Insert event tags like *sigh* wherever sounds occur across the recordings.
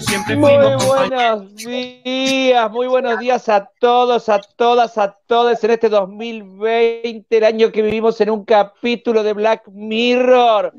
siempre Muy buenos días, muy buenos días a todos, a todas, a todos en este 2020, el año que vivimos en un capítulo de Black Mirror.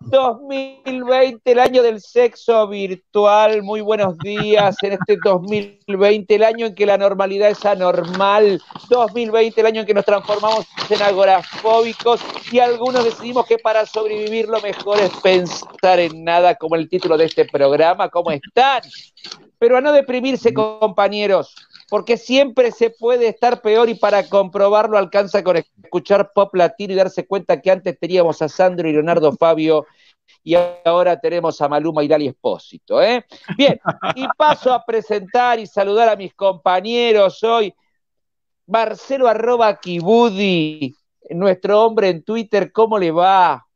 2020, el año del sexo virtual. Muy buenos días en este 2020, el año en que la normalidad es anormal. 2020, el año en que nos transformamos en agorafóbicos y algunos decidimos que para sobrevivir lo mejor es pensar en nada, como el título de este programa. ¿Cómo están? Pero a no deprimirse, compañeros porque siempre se puede estar peor y para comprobarlo alcanza con escuchar pop latino y darse cuenta que antes teníamos a Sandro y Leonardo Fabio y ahora tenemos a Maluma y Dali Espósito. ¿eh? Bien, y paso a presentar y saludar a mis compañeros hoy. Marcelo arroba Kibudi, nuestro hombre en Twitter, ¿cómo le va?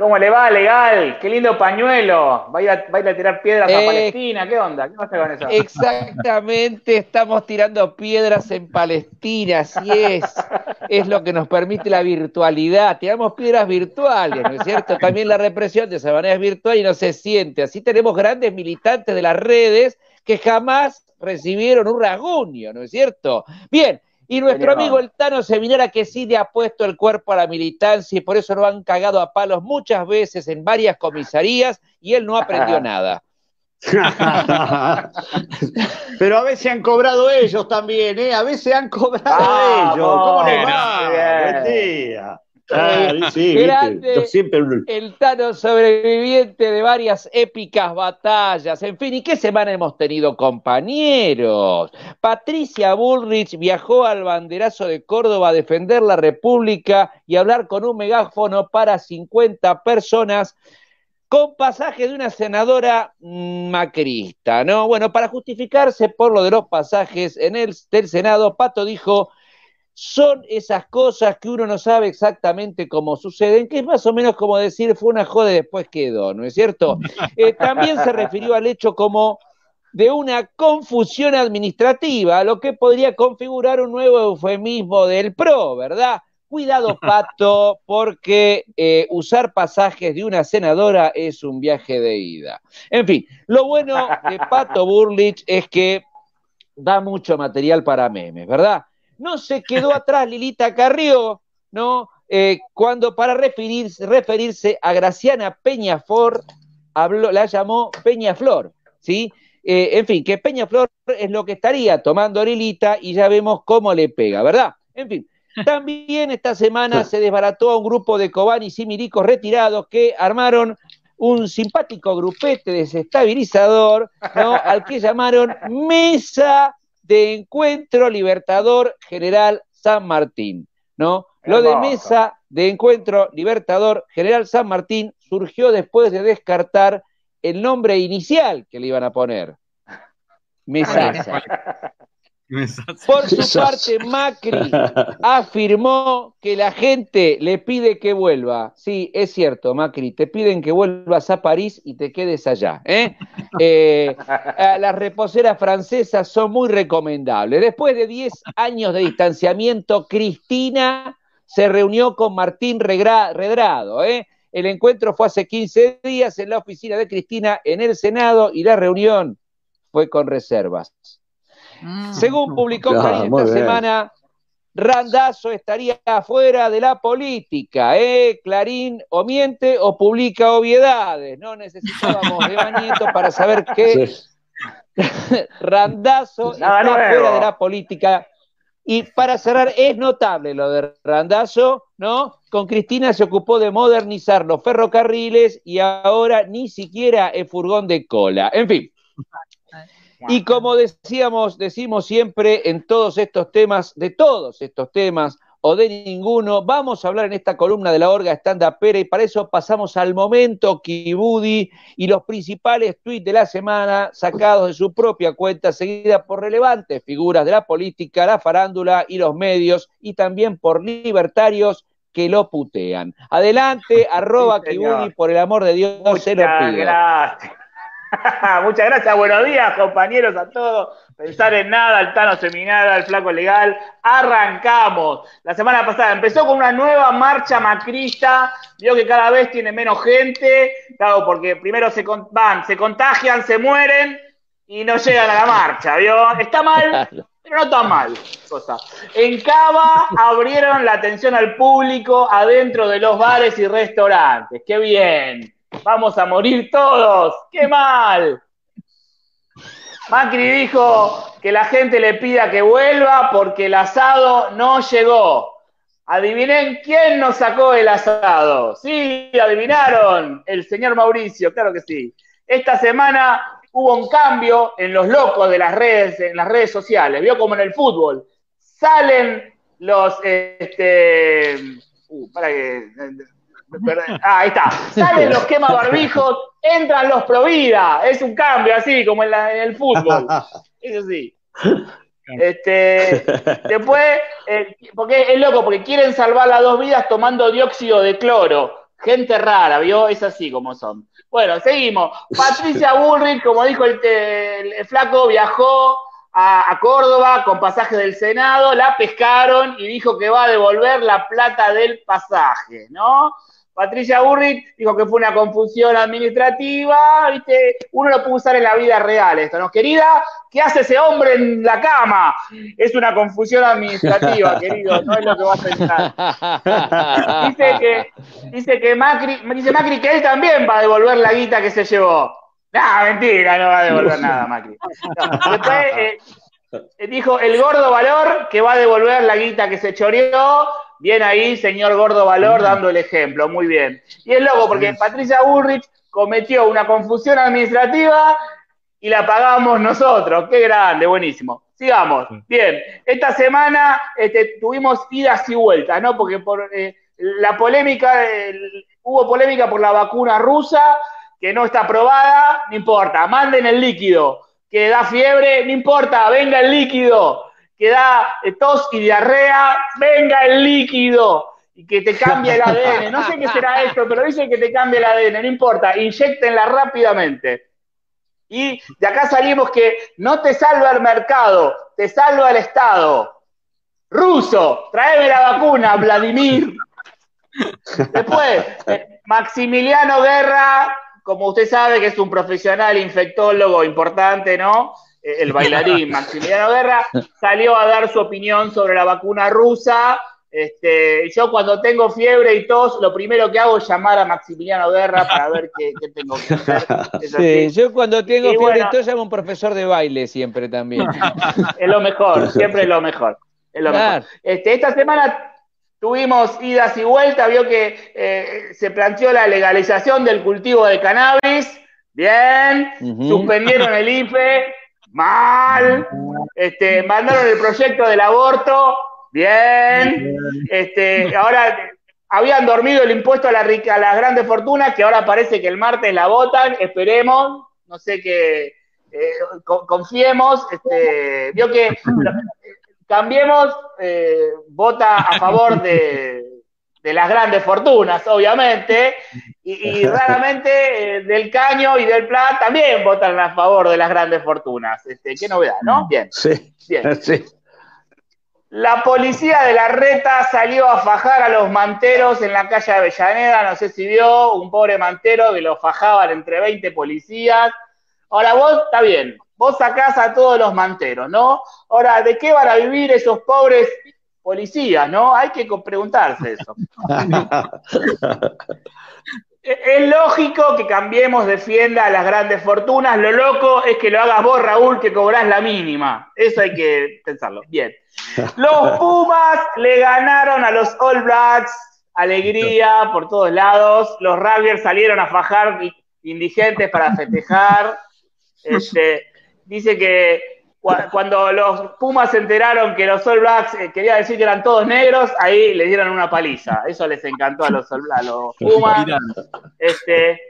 ¿Cómo le va, legal? Qué lindo pañuelo. Va a ir a, va a, ir a tirar piedras a Eh, Palestina. ¿Qué onda? ¿Qué pasa con eso? Exactamente, estamos tirando piedras en Palestina, así es. Es lo que nos permite la virtualidad. Tiramos piedras virtuales, ¿no es cierto? También la represión de esa manera es virtual y no se siente. Así tenemos grandes militantes de las redes que jamás recibieron un rasguño, ¿no es cierto? Bien, y nuestro amigo el Tano Seminara que sí le ha puesto el cuerpo a la militancia y por eso lo han cagado a palos muchas veces en varias comisarías y él no aprendió *laughs* nada. *laughs* Pero a veces han cobrado ellos también, ¿eh? A veces han cobrado Vamos, ellos. ¿Cómo les va? Buen día. Ah, sí, Grande. viste. Yo siempre El Tano sobreviviente de varias épicas batallas. En fin, ¿y qué semana hemos tenido, compañeros? Patricia Bullrich viajó al banderazo de Córdoba a defender la República y hablar con un megáfono para 50 personas con pasaje de una senadora macrista, ¿no? Bueno, para justificarse por lo de los pasajes en el del Senado, Pato dijo son esas cosas que uno no sabe exactamente cómo suceden, que es más o menos como decir fue una joda y después quedó, ¿no es cierto? *laughs* Eh, también se refirió al hecho como de una confusión administrativa, lo que podría configurar un nuevo eufemismo del PRO, ¿verdad? Cuidado, *laughs* Pato, porque eh, usar pasajes de una senadora es un viaje de ida. En fin, lo bueno de Pato Burlich es que da mucho material para memes, ¿verdad? No se quedó atrás Lilita Carrió, ¿no? Eh, cuando para referirse, referirse a Graciana Peñaflor, habló, la llamó Peñaflor, ¿sí? Eh, en fin, que Peñaflor es lo que estaría tomando Lilita y ya vemos cómo le pega, ¿verdad? En fin, también esta semana se desbarató a un grupo de cobanis y milicos retirados que armaron un simpático grupete desestabilizador, ¿no? Al que llamaron Mesa de Encuentro Libertador General San Martín, ¿no? Lo de. Mesa de Encuentro Libertador General San Martín surgió después de descartar el nombre inicial que le iban a poner. *laughs* Mesasa. *laughs* Por su parte, Macri afirmó que la gente le pide que vuelva. Sí, es cierto, Macri, te piden que vuelvas a París y te quedes allá. ¿eh? *laughs* Eh, eh, las reposeras francesas son muy recomendables. Después de 10 años de distanciamiento, Cristina se reunió con Martín Regra- Redrado. ¿eh? El encuentro fue hace 15 días en la oficina de Cristina en el Senado y la reunión fue con reservas. Según publicó Clarín esta bien. semana, Randazo estaría afuera de la política, ¿eh? Clarín o miente o publica obviedades. No necesitábamos de Bañeto para saber que Sí. *laughs* Randazo Nada está nuevo. fuera de la política. Y para cerrar, es notable lo de Randazo, ¿no? Con Cristina se ocupó de modernizar los ferrocarriles y ahora ni siquiera es furgón de cola. En fin. Y como decíamos, decimos siempre en todos estos temas, de todos estos temas, o de ninguno, vamos a hablar en esta columna de la Orga Stand Pera y para eso pasamos al momento Kibudi y los principales tweets de la semana sacados de su propia cuenta, seguida por relevantes figuras de la política, la farándula y los medios, y también por libertarios que lo putean. Adelante, *laughs* arroba señor. Kibudi, por el amor de Dios, se lo Muchas pido. gracias. *laughs* Muchas gracias, buenos días, compañeros, a todos. Pensar en nada, el Tano Seminada, el Flaco Legal. Arrancamos. La semana pasada empezó con una nueva marcha macrista. Vio que cada vez tiene menos gente. Claro, porque primero se van, se contagian, se mueren y no llegan a la marcha, ¿vio? Está mal, pero no tan mal. Cosa. En Cava abrieron la atención al público adentro de los bares y restaurantes. ¡Qué bien! Vamos a morir todos. ¡Qué mal! Macri dijo que la gente le pida que vuelva porque el asado no llegó. Adivinen quién nos sacó el asado. Sí, adivinaron. El señor Mauricio, claro que sí. Esta semana hubo un cambio en los locos de las redes, en las redes sociales. Vio como en el fútbol. Salen los este, uh, para que ahí está. Salen los quema barbijos, entran los Provida. Es un cambio así, como en, el fútbol. Eso sí. Este, después, eh, porque es loco, porque quieren salvar las dos vidas tomando dióxido de cloro. Gente rara, ¿vio? Es así como son. Bueno, seguimos. Patricia Bullrich, como dijo el, flaco, viajó a, a, Córdoba con pasaje del Senado, la pescaron y dijo que va a devolver la plata del pasaje, ¿no? Patricia Burrich dijo que fue una confusión administrativa, ¿viste? Uno lo puede usar en la vida real esto, ¿no? Querida, ¿qué hace ese hombre en la cama? Es una confusión administrativa, *laughs* querido, no es lo que va a pensar. dice que, dice que Macri, dice Macri que él también va a devolver la guita que se llevó. No, mentira, no va a devolver *laughs* nada, Macri. después eh, dijo el gordo valor que va a devolver la guita que se choreó Bien ahí, señor Gordo Valor, dando el ejemplo, muy bien. Y es loco porque Patricia Burrich cometió una confusión administrativa y la pagamos nosotros. Qué grande, buenísimo. Sigamos. Bien, esta semana este, tuvimos idas y vueltas, ¿no? Porque por eh, la polémica, hubo polémica por la vacuna rusa que no está aprobada, no importa, manden el líquido. Que da fiebre, no importa, venga el líquido que da eh, tos y diarrea, venga el líquido y que te cambie el ADN. No sé qué será esto, pero dicen que te cambie el ADN, no importa, inyectenla rápidamente. Y de acá salimos que no te salva el mercado, te salva el Estado. Ruso, tráeme la vacuna, Vladimir. Después, eh, Maximiliano Guerra, como usted sabe que es un profesional infectólogo importante, ¿no? Eh, el bailarín *laughs* Maximiliano Guerra, salió a dar su opinión sobre la vacuna rusa. Este, yo cuando tengo fiebre y tos, lo primero que hago es llamar a Maximiliano Guerra para ver qué, tengo que hacer. *laughs* Sí, yo cuando tengo fiebre y tos llamo a un profesor de baile siempre también. *laughs* Es lo mejor, siempre es lo mejor. Este, esta semana tuvimos idas y vueltas, vio que eh, se planteó la legalización del cultivo de cannabis. Bien, suspendieron el IFE, mal. Este, mandaron el proyecto del aborto, bien. Este, ahora habían dormido el impuesto a, la, a las grandes fortunas, que ahora parece que el martes la votan, esperemos, no sé qué, eh, confiemos. Este, vio que *laughs* cambiemos, eh, vota a favor de, de las grandes fortunas, obviamente, y, *laughs* raramente eh, del Caño y del Plat también votan a favor de las grandes fortunas. Este, qué novedad, ¿no? Bien. Sí. Bien. *laughs* Sí. La policía de la reta salió a fajar a los manteros en la calle Avellaneda, no sé si vio, un pobre mantero que lo fajaban entre 20 policías. Ahora vos, está bien, vos sacás a todos los manteros, ¿no? Ahora, ¿de qué van a vivir esos pobres policías, ¿no? Hay que preguntarse eso. *laughs* es lógico que Cambiemos defienda a las grandes fortunas. Lo loco es que lo hagas vos, Raúl, que cobrás la mínima. Eso hay que pensarlo. Bien. Los *laughs* Pumas le ganaron a los All Blacks. Alegría por todos lados. Los Rugbyers salieron a fajar indigentes para festejar. *laughs* Este, dice que cuando los Pumas se enteraron que los All Blacks eh, quería decir que eran todos negros, ahí le dieron una paliza. Eso les encantó a los, a los Pumas. Este,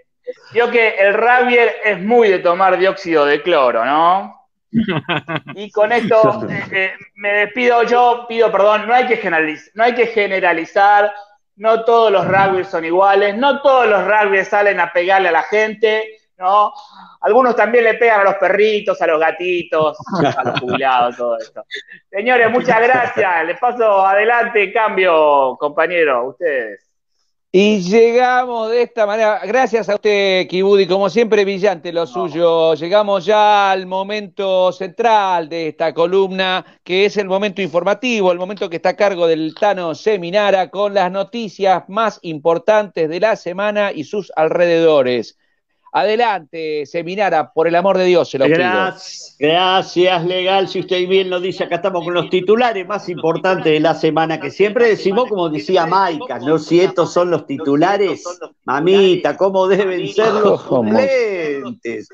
yo que el rugby es muy de tomar dióxido de cloro, ¿no? *laughs* Y con esto eh, eh, me despido yo, pido perdón, no hay que generalizar, no hay que generalizar, no todos los rugby son iguales, no todos los rugby salen a pegarle a la gente, ¿no? Algunos también le pegan a los perritos, a los gatitos, a los jubilados, todo esto. Señores, muchas gracias. Les paso adelante, cambio, compañero, ustedes. Y llegamos de esta manera, gracias a usted, Kibudi, como siempre brillante lo suyo. Llegamos ya al momento central de esta columna, que es el momento informativo, el momento que está a cargo del Tano Seminara con las noticias más importantes de la semana y sus alrededores. Adelante, Seminara, por el amor de Dios, se lo gracias, pido. Gracias, legal. Si usted bien lo dice, acá estamos con los titulares más importantes de la semana, que siempre decimos, como decía Maika, ¿no? Si estos son los titulares, mamita, ¿cómo deben ser los suplentes?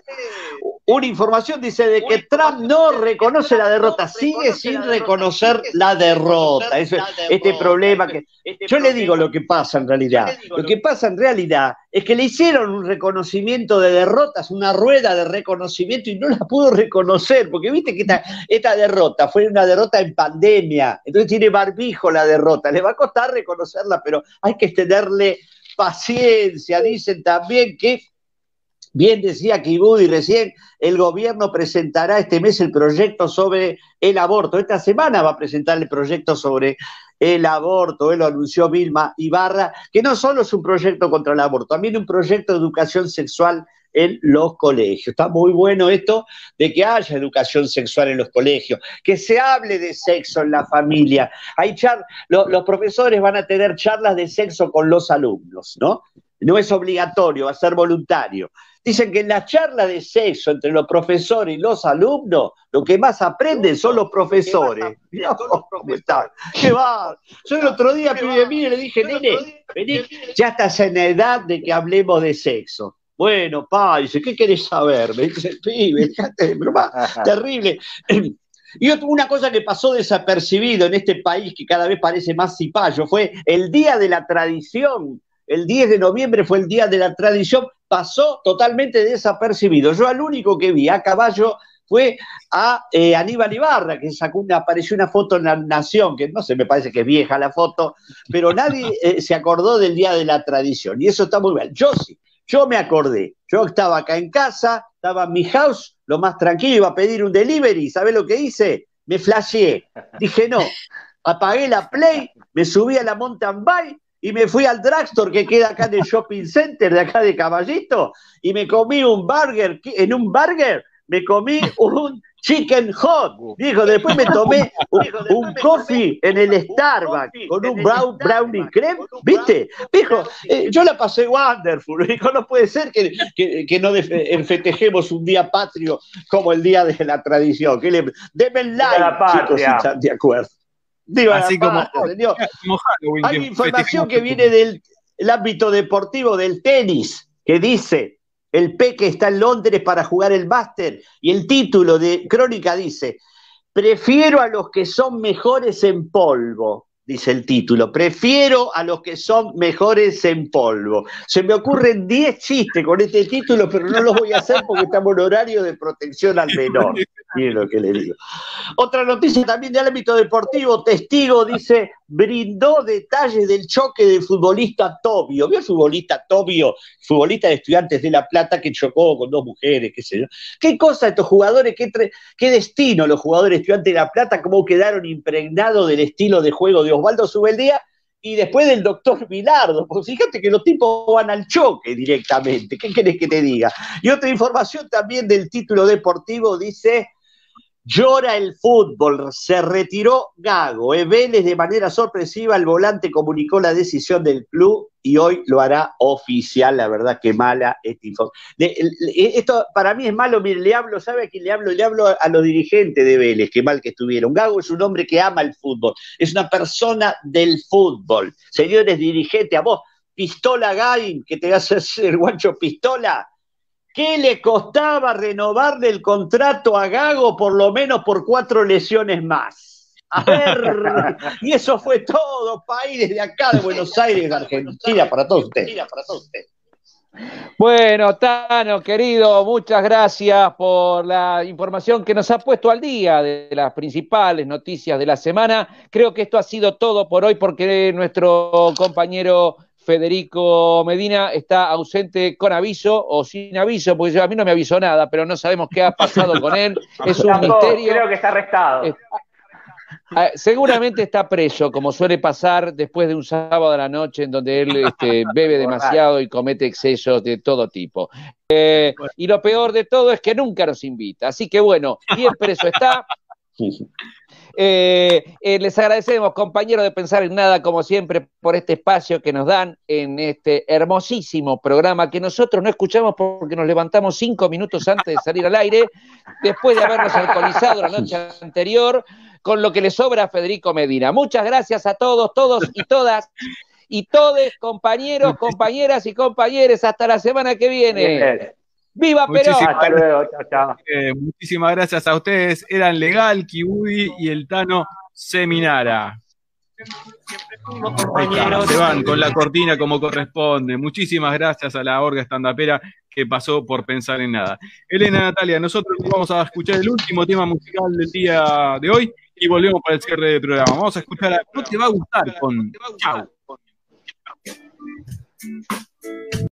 Una información dice de que Trump no reconoce la derrota, sigue sin reconocer la derrota. Eso, este problema que. Yo le digo lo que pasa en realidad. Lo que pasa en realidad es que le hicieron un reconocimiento de derrotas, una rueda de reconocimiento y no la pudo reconocer, porque viste que esta, esta derrota fue una derrota en pandemia, entonces tiene barbijo la derrota, le va a costar reconocerla, pero hay que tenerle paciencia. Dicen también que Bien decía Kibudi recién, el gobierno presentará este mes el proyecto sobre el aborto. Esta semana va a presentar el proyecto sobre el aborto. Él lo anunció Vilma Ibarra, que no solo es un proyecto contra el aborto, también un proyecto de educación sexual en los colegios. Está muy bueno esto de que haya educación sexual en los colegios, que se hable de sexo en la familia. Hay char los profesores van a tener charlas de sexo con los alumnos, ¿no? No es obligatorio, va a ser voluntario. Dicen que en la charla de sexo entre los profesores y los alumnos, lo que más aprenden son los profesores. ¿Qué va? Yo el otro día, pibe mío, le dije, nene, vení, ya estás en la edad de que hablemos de sexo. Bueno, pa, dice, ¿qué querés saber? Me dice, pibe, *laughs* broma, terrible. *clears throat* Y una cosa que pasó desapercibido en este país que cada vez parece más cipayo fue el Día de la Tradición. El 10 de noviembre fue el Día de la Tradición pasó totalmente desapercibido. Yo al único que vi a caballo fue a eh, Aníbal Ibarra, que sacó una, apareció una foto en la Nación, que no sé, me parece que es vieja la foto, pero nadie *laughs* eh, se acordó del Día de la Tradición, y eso está muy bien. Yo sí, yo me acordé, yo estaba acá en casa, estaba en mi house, lo más tranquilo, iba a pedir un delivery, ¿sabes lo que hice? Me flasheé, dije no, apagué la play, me subí a la mountain bike, y me fui al drugstore que queda acá en el shopping center de acá de Caballito y me comí un burger, en un burger me comí un chicken hot, dijo, después me tomé un, coffee en el Starbucks con un brown, brownie creme, ¿viste? Dijo, eh, yo la pasé wonderful, *laughs* dijo, no puede ser que, que, no festejemos un día patrio como el día de la tradición, que le, deben like, chicos, si están de acuerdo. Así como, Hay información que viene del ámbito deportivo, del tenis, que dice, el Peque está en Londres para jugar el máster, y el título de Crónica dice, prefiero a los que son mejores en polvo, dice el título, prefiero a los que son mejores en polvo. Se me ocurren 10 chistes con este título, pero no los voy a hacer porque estamos en horario de protección al menor. Miren lo que le digo. Otra noticia también del ámbito deportivo, testigo dice, brindó detalles del choque del futbolista Tobio. ¿Vio el futbolista Tobio? Futbolista de estudiantes de La Plata que chocó con dos mujeres, qué sé yo. ¿Qué cosa estos jugadores, qué, qué destino los jugadores estudiantes de La Plata, cómo quedaron impregnados del estilo de juego de Osvaldo Subeldía y después del doctor Vilardo, porque fíjate que los tipos van al choque directamente, ¿qué querés que te diga? Y otra información también del título deportivo dice, Llora el fútbol, se retiró Gago. E. Vélez de manera sorpresiva, el volante comunicó la decisión del club y hoy lo hará oficial. La verdad que mala esta Esto para mí es malo, mire, le hablo, ¿sabe a quién le hablo? Le hablo a los dirigentes de Vélez, qué mal que estuvieron. Gago es un hombre que ama el fútbol, es una persona del fútbol. Señores dirigentes, a vos, Pistola Gain, que te hace el guancho Pistola, ¿Qué le costaba renovarle el contrato a Gago por lo menos por cuatro lesiones más? A ver, *laughs* y eso fue todo, país desde acá de Buenos Aires, Argentina, para todos ustedes. Para todos ustedes. Bueno, Tano, querido, muchas gracias por la información que nos ha puesto al día de las principales noticias de la semana. Creo que esto ha sido todo por hoy porque nuestro compañero Federico Medina está ausente con aviso o sin aviso, porque a mí no me avisó nada, pero no sabemos qué ha pasado con él. *laughs* Es un misterio. Creo que está arrestado. Ah, seguramente está preso, como suele pasar después de un sábado a la noche en donde él este, *laughs* bebe demasiado y comete excesos de todo tipo. Eh, y lo peor de todo es que nunca nos invita. Así que bueno, bien preso está. Eh, eh, les agradecemos, compañeros de Pensar en Nada, como siempre, por este espacio que nos dan en este hermosísimo programa que nosotros no escuchamos porque nos levantamos cinco minutos antes de salir al aire, después de habernos alcoholizado la noche anterior, con lo que le sobra a Federico Medina. Muchas gracias a todos, todos y todas. Y todos, compañeros, compañeras y compañeros, hasta la semana que viene. ¡Viva Perón! Hasta luego, chao, chao. Eh, muchísimas gracias a ustedes. Eran Legal, Kiwi y el Tano Seminara. se van con la cortina como corresponde. Muchísimas gracias a la orga estandapera que pasó por pensar en nada. Elena Natalia, nosotros vamos a escuchar el último tema musical del día de hoy y volvemos para el cierre del programa. Vamos a escuchar a No te va a gustar con Chau.